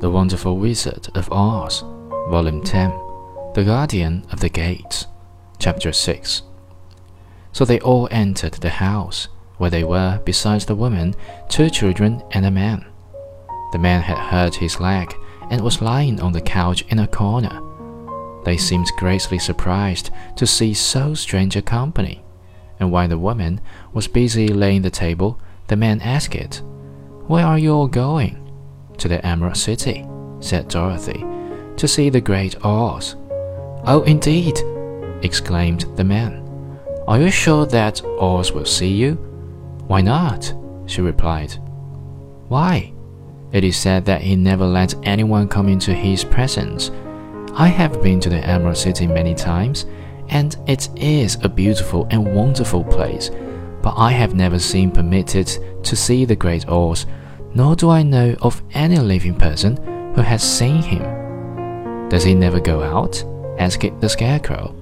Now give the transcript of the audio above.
The Wonderful Wizard of Oz, Volume 10, The Guardian of the Gates, Chapter 6. So they all entered the house, where they were, besides the woman, two children and a man. The man had hurt his leg and was lying on the couch in a corner. They seemed greatly surprised to see so strange a company, and while the woman was busy laying the table, the man asked it, Where are you all going? To the Emerald City, said Dorothy, to see the Great Oz. Oh, indeed! exclaimed the man. Are you sure that Oz will see you? Why not? she replied. Why? It is said that he never lets anyone come into his presence. I have been to the Emerald City many times, and it is a beautiful and wonderful place, but I have never been permitted to see the Great Oz, nor do I know of any living person who has seen him. Does he never go out? asked the Scarecrow.